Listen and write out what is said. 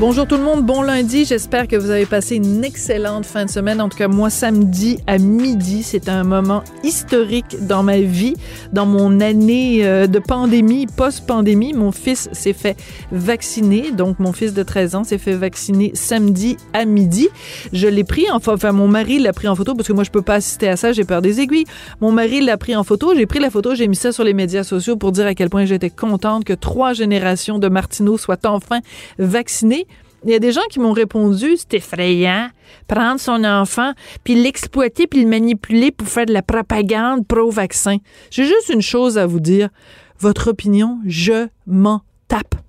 Bonjour tout le monde, bon lundi. J'espère que vous avez passé une excellente fin de semaine. En tout cas, moi, samedi à midi, c'est un moment historique dans ma vie, dans mon année euh, de pandémie, post-pandémie. Mon fils s'est fait vacciner, donc mon fils de 13 ans s'est fait vacciner samedi à midi. Je l'ai pris, enfin, enfin mon mari l'a pris en photo parce que moi, je peux pas assister à ça, j'ai peur des aiguilles. Mon mari l'a pris en photo, j'ai pris la photo, j'ai mis ça sur les médias sociaux pour dire à quel point j'étais contente que trois générations de Martineau soient enfin vaccinées. Il y a des gens qui m'ont répondu, c'est effrayant, prendre son enfant, puis l'exploiter, puis le manipuler pour faire de la propagande pro-vaccin. J'ai juste une chose à vous dire. Votre opinion, je m'en tape.